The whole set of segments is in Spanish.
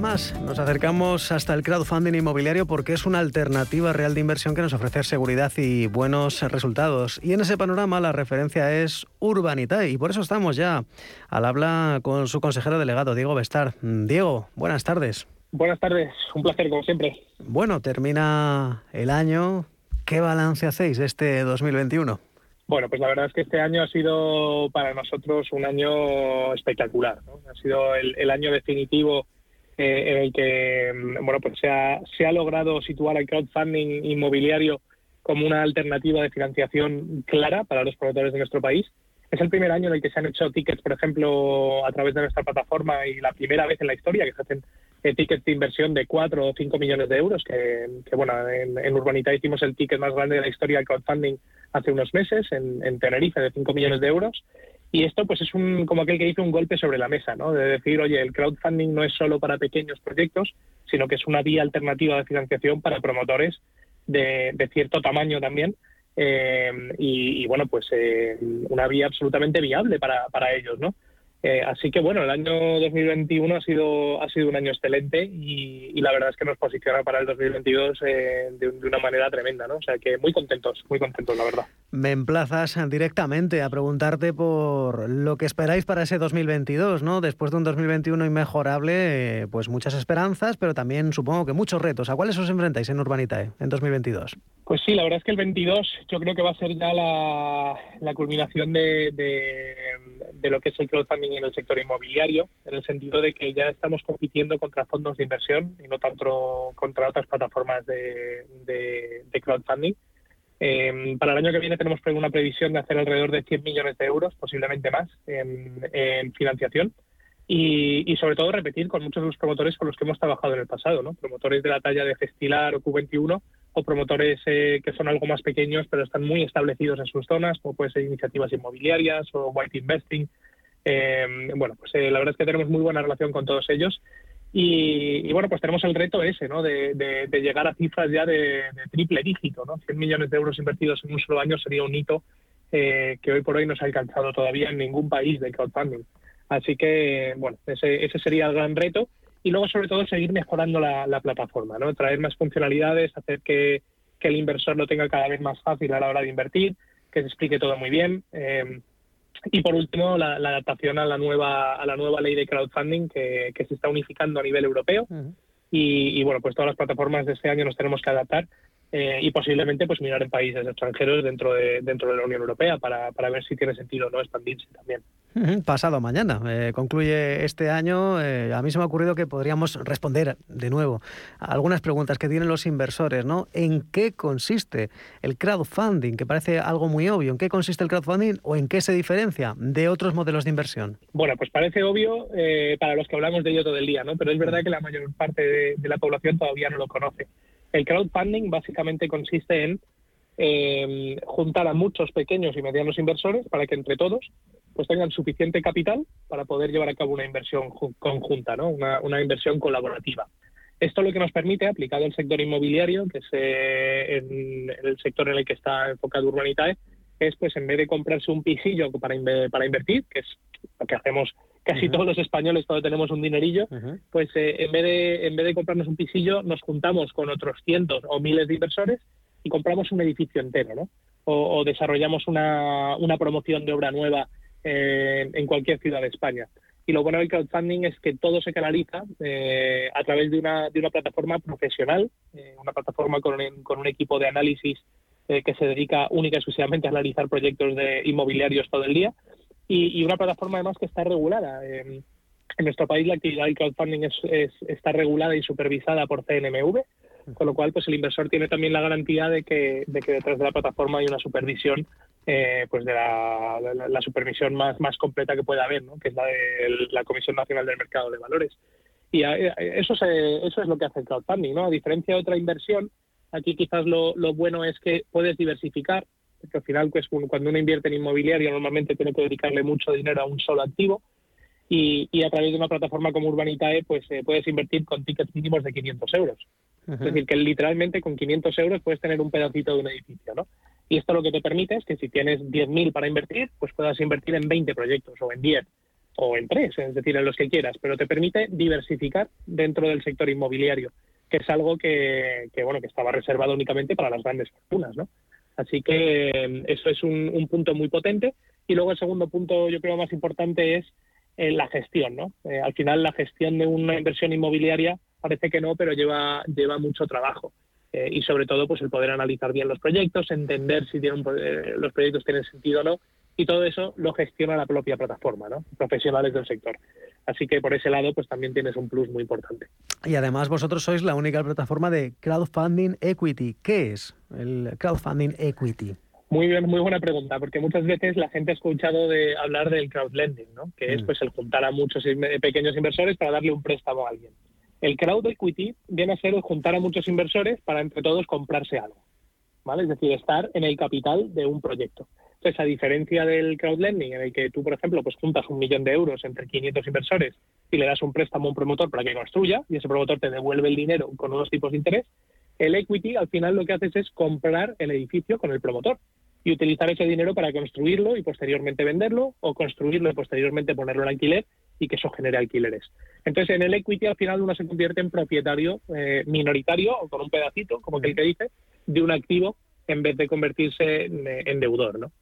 Más nos acercamos hasta el crowdfunding inmobiliario porque es una alternativa real de inversión que nos ofrece seguridad y buenos resultados. Y en ese panorama la referencia es Urbanitae y por eso estamos ya al habla con su consejero delegado, Diego Bestar. Diego, buenas tardes. Buenas tardes, un placer como siempre. Bueno, termina el año. ¿Qué balance hacéis de este 2021? Bueno, pues la verdad es que este año ha sido para nosotros un año espectacular. Ha sido el año definitivo en el que mm, bueno pues se ha, se ha logrado situar el crowdfunding inmobiliario como una alternativa de financiación clara para los promotores de nuestro país. Es el primer año en el que se han hecho tickets, por ejemplo, a través de nuestra plataforma y la primera vez en la historia que se hacen eh, tickets de inversión de 4 o 5 millones de euros, que, bueno, en, en, Urbanita hicimos el ticket más grande de la historia del crowdfunding hace unos meses, en, en Tenerife, de 5 millones de euros. Y esto pues es un, como aquel que dice un golpe sobre la mesa, ¿no? De decir, oye, el crowdfunding no es solo para pequeños proyectos, sino que es una vía alternativa de financiación para promotores de, cierto tamaño también. Eh, y, bueno, pues eh, una vía absolutamente viable para, para ellos, ¿no? Eh, así que bueno, el año 2021 ha sido ha sido un año excelente y, la verdad es que nos posiciona para el 2022 eh, de, una manera tremenda, ¿no? O sea que muy contentos, muy contentos, la verdad. Me emplazas directamente a preguntarte por lo que esperáis para ese 2022, ¿no? Después de un 2021 inmejorable, pues muchas esperanzas, pero también supongo que muchos retos. ¿A cuáles os enfrentáis en Urbanitae en 2022? Pues sí, la verdad es que el 22 yo creo que va a ser ya la, culminación de, de, lo que es el crowdfunding en el sector inmobiliario, en el sentido de que ya estamos compitiendo contra fondos de inversión y no tanto contra otras plataformas de, crowdfunding. Em, para el año que viene tenemos una previsión de hacer alrededor de 100 millones de euros, posiblemente más, en, financiación. Y, sobre todo repetir con muchos de los promotores con los que hemos trabajado en el pasado, ¿no? promotores de la talla de Festilar o Q21 o promotores eh, que son algo más pequeños pero están muy establecidos en sus zonas, como puede ser iniciativas inmobiliarias o white investing. Eh, bueno, pues eh, la verdad es que tenemos muy buena relación con todos ellos y, bueno, pues tenemos el reto ese, ¿no? De, llegar a cifras ya de, triple dígito, ¿no? 100 millones de euros invertidos en un solo año sería un hito que hoy por hoy no se ha alcanzado todavía en ningún país de crowdfunding. Así que, bueno, ese, ese sería el gran reto y luego sobre todo seguir mejorando la, plataforma, ¿no? traer más funcionalidades, hacer que, el inversor lo tenga cada vez más fácil a la hora de invertir, que se explique todo muy bien. Eh, y por último, la, adaptación a la nueva a la nueva ley de crowdfunding que, se está unificando a nivel europeo. y, y, bueno, pues todas las plataformas de este año nos tenemos que adaptar eh, y posiblemente pues mirar en países extranjeros dentro de dentro de la Unión Europea para, para ver si tiene sentido o no expandirse también. Pasado mañana eh, concluye este año. Eh, a mí se me ha ocurrido que podríamos responder de nuevo a algunas preguntas que tienen los inversores, ¿no? ¿En qué consiste el crowdfunding? Que parece algo muy obvio. ¿En qué consiste el crowdfunding o en qué se diferencia de otros modelos de inversión? Bueno, pues parece obvio para los que hablamos de ello todo el día, ¿no? Pero es verdad que la mayor parte de la población todavía no lo conoce. El crowdfunding básicamente consiste en em, juntar a muchos pequeños y medianos inversores para que entre todos pues tengan suficiente capital para poder llevar a cabo una inversión conjunta, ¿no? una, inversión colaborativa. Esto lo que nos permite, aplicado al sector inmobiliario, que es el sector en el que está enfocado Urbanitae, es pues en vez de comprarse un pisillo para, para invertir, que es lo que hacemos casi todos los españoles cuando tenemos un dinerillo, pues eh, en, vez de, en vez de comprarnos un pisillo, nos juntamos con otros cientos o miles de inversores y compramos un edificio entero, ¿no? O, desarrollamos una, una, promoción de obra nueva eh, en cualquier ciudad de España. Y lo bueno del crowdfunding es que todo se canaliza eh, a través de una, de una plataforma profesional, una plataforma con, con, un equipo de análisis que se dedica única y exclusivamente a analizar proyectos de inmobiliarios todo el día y, una plataforma además que está regulada. en nuestro país la actividad del crowdfunding es, está regulada y supervisada por CNMV, con lo cual pues el inversor tiene también la garantía de que, de que detrás de la plataforma hay una supervisión eh, pues de la, la, supervisión más, más completa que pueda haber, ¿no? que es la de la Comisión Nacional del Mercado de Valores. Y eso, eso es lo que hace el crowdfunding, ¿no? A diferencia de otra inversión, aquí quizás lo, lo bueno es que puedes diversificar porque al final pues, cuando uno invierte en inmobiliario normalmente tiene que dedicarle mucho dinero a un solo activo y, a través de una plataforma como Urbanitae pues eh, puedes invertir con tickets mínimos de 500 euros. Es decir, que literalmente con 500 euros puedes tener un pedacito de un edificio, ¿no? Y esto lo que te permite es que si tienes 10.000 para invertir, pues puedas invertir en 20 proyectos o en 10 o en 3, es decir, en los que quieras, pero te permite diversificar dentro del sector inmobiliario, que es algo que, bueno, que estaba reservado únicamente para las grandes fortunas, ¿no? Así que eh, eso es un, un punto muy potente. Y luego el segundo punto, yo creo más importante, es la gestión, ¿no? Eh, al final la gestión de una inversión inmobiliaria parece que no, pero lleva, mucho trabajo. Eh, y sobre todo pues el poder analizar bien los proyectos, entender si tienen, eh, los proyectos tienen sentido o no, y todo eso lo gestiona la propia plataforma, ¿no? profesionales del sector. Así que por ese lado pues también tienes un plus muy importante. Y además vosotros sois la única plataforma de crowdfunding equity. ¿Qué es el crowdfunding equity? Muy bien, muy buena pregunta, porque muchas veces la gente ha escuchado de hablar del crowdlending, ¿no? que es mm. pues el juntar a muchos pequeños inversores para darle un préstamo a alguien. El crowd equity viene a ser el juntar a muchos inversores para entre todos comprarse algo, ¿vale? Es decir, estar en el capital de un proyecto. Entonces, a diferencia del crowdlending, en el que tú, por ejemplo, pues juntas un millón de euros entre 500 inversores y le das un préstamo a un promotor para que construya y ese promotor te devuelve el dinero con unos tipos de interés, el equity al final lo que haces es comprar el edificio con el promotor y utilizar ese dinero para construirlo y posteriormente venderlo o construirlo y posteriormente ponerlo en alquiler y que eso genere alquileres. Entonces, en el equity al final uno se convierte en propietario eh, minoritario o con un pedacito, como aquel que dice, de un activo en vez de convertirse en, deudor, ¿no?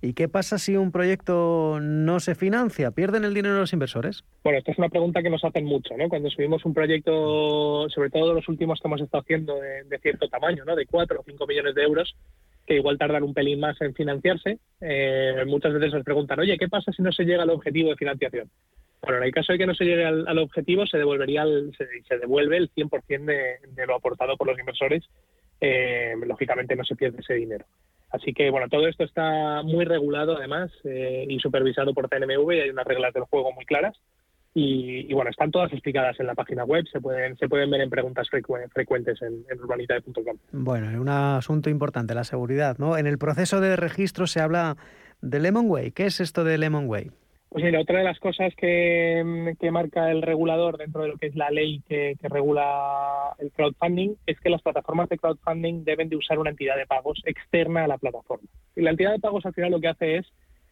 ¿Y qué pasa si un proyecto no se financia? ¿Pierden el dinero los inversores? Bueno, esta es una pregunta que nos hacen mucho, ¿no? Cuando subimos un proyecto, sobre todo los últimos que hemos estado haciendo de, de cierto tamaño, ¿no? De 4 o 5 millones de euros, que igual tardan un pelín más en financiarse. Eh, muchas veces nos preguntan, oye, ¿qué pasa si no se llega al objetivo de financiación? Bueno, en el caso de que no se llegue al, objetivo, se devolvería se, devuelve el 100% de, lo aportado por los inversores. Eh, lógicamente no se pierde ese dinero. Así que, bueno, todo esto está muy regulado además eh, y supervisado por TNMV y hay unas reglas del juego muy claras. Y, bueno, están todas explicadas en la página web, se pueden, se pueden ver en preguntas frecuentes en, en. Bueno, es un asunto importante, la seguridad, ¿no? En el proceso de registro se habla de Lemonway. ¿Qué es esto de Lemonway? Pues mira, otra de las cosas que, marca el regulador dentro de lo que es la ley que, que, regula el crowdfunding es que las plataformas de crowdfunding deben de usar una entidad de pagos externa a la plataforma. Y la entidad de pagos al final lo que hace es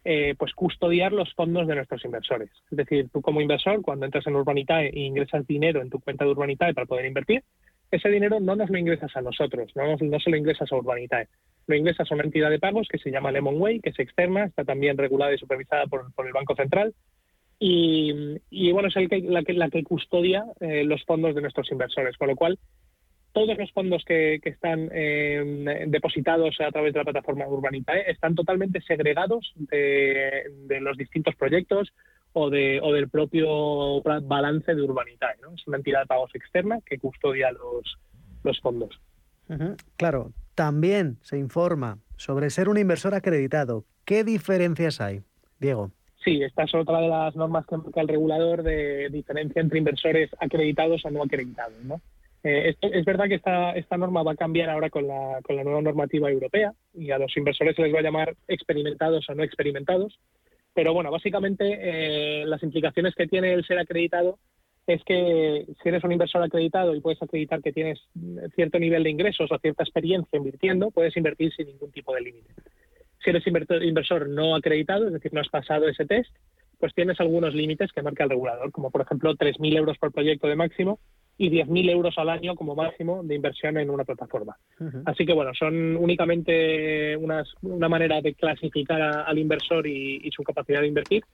eh, pues custodiar los fondos de nuestros inversores. Es decir, tú como inversor, cuando entras en Urbanitae e ingresas dinero en tu cuenta de Urbanitae para poder invertir, ese dinero no nos lo ingresas a nosotros, no, no se lo ingresas a Urbanitae. Lo ingresas a una entidad de pagos que se llama Lemonway, que es externa, está también regulada y supervisada por, el Banco Central. Y, bueno, es el que, la, que, la que custodia eh, los fondos de nuestros inversores, con lo cual todos los fondos que, están eh, depositados a través de la plataforma Urbanitae están totalmente segregados de, los distintos proyectos o, de, o del propio balance de Urbanitae. Es una entidad de pagos externa que custodia los, los fondos. Claro, también se informa sobre ser un inversor acreditado. ¿Qué diferencias hay, Diego? Sí, esta es otra de las normas que marca el regulador de diferencia entre inversores acreditados o no acreditados. Eh, es, verdad que esta, esta norma va a cambiar ahora con la, con la nueva normativa europea y a los inversores se les va a llamar experimentados o no experimentados. Pero bueno, básicamente eh, las implicaciones que tiene el ser acreditado es que si eres un inversor acreditado y puedes acreditar que tienes cierto nivel de ingresos o cierta experiencia invirtiendo, puedes invertir sin ningún tipo de límite. Si eres inversor no acreditado, es decir, no has pasado ese test, pues tienes algunos límites que marca el regulador, como por ejemplo 3.000 euros por proyecto de máximo y 10.000 euros al año como máximo de inversión en una plataforma. Así que bueno, son únicamente unas, una manera de clasificar al inversor y, su capacidad de invertir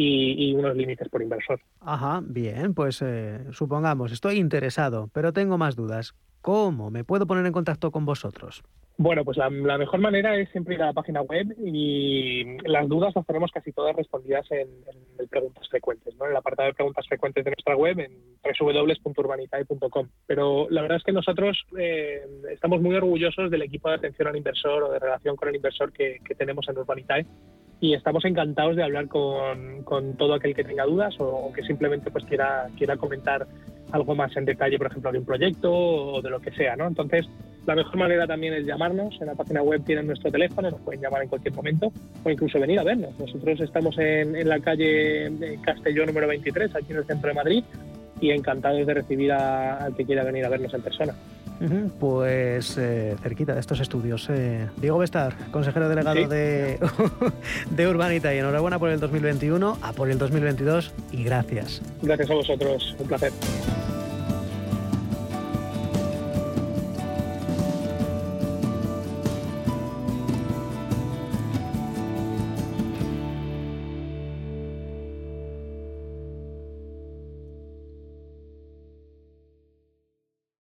y, unos límites por inversor. Ajá, bien, pues eh, supongamos, estoy interesado, pero tengo más dudas. ¿Cómo me puedo poner en contacto con vosotros? Bueno, pues la, mejor manera es siempre ir a la página web y las dudas las tenemos casi todas respondidas en, preguntas frecuentes, ¿no? en la apartado de preguntas frecuentes de nuestra web en www.urbanitae.com. Pero la verdad es que nosotros eh, estamos muy orgullosos del equipo de atención al inversor o de relación con el inversor que, tenemos en Urbanitae y estamos encantados de hablar con, todo aquel que tenga dudas o, que simplemente pues quiera, quiera comentar algo más en detalle, por ejemplo, de un proyecto o de lo que sea, ¿no? Entonces, la mejor manera también es llamarnos. En la página web tienen nuestro teléfono, nos pueden llamar en cualquier momento o incluso venir a vernos. Nosotros estamos en, en la calle Castellón número 23, aquí en el centro de Madrid, y encantados de recibir al que quiera venir a vernos en persona. Pues eh, cerquita de estos estudios. Eh, Diego Bestar, consejero delegado de, de Urbanita, y enhorabuena por el 2021, a por el 2022 y gracias. Gracias a vosotros, un placer.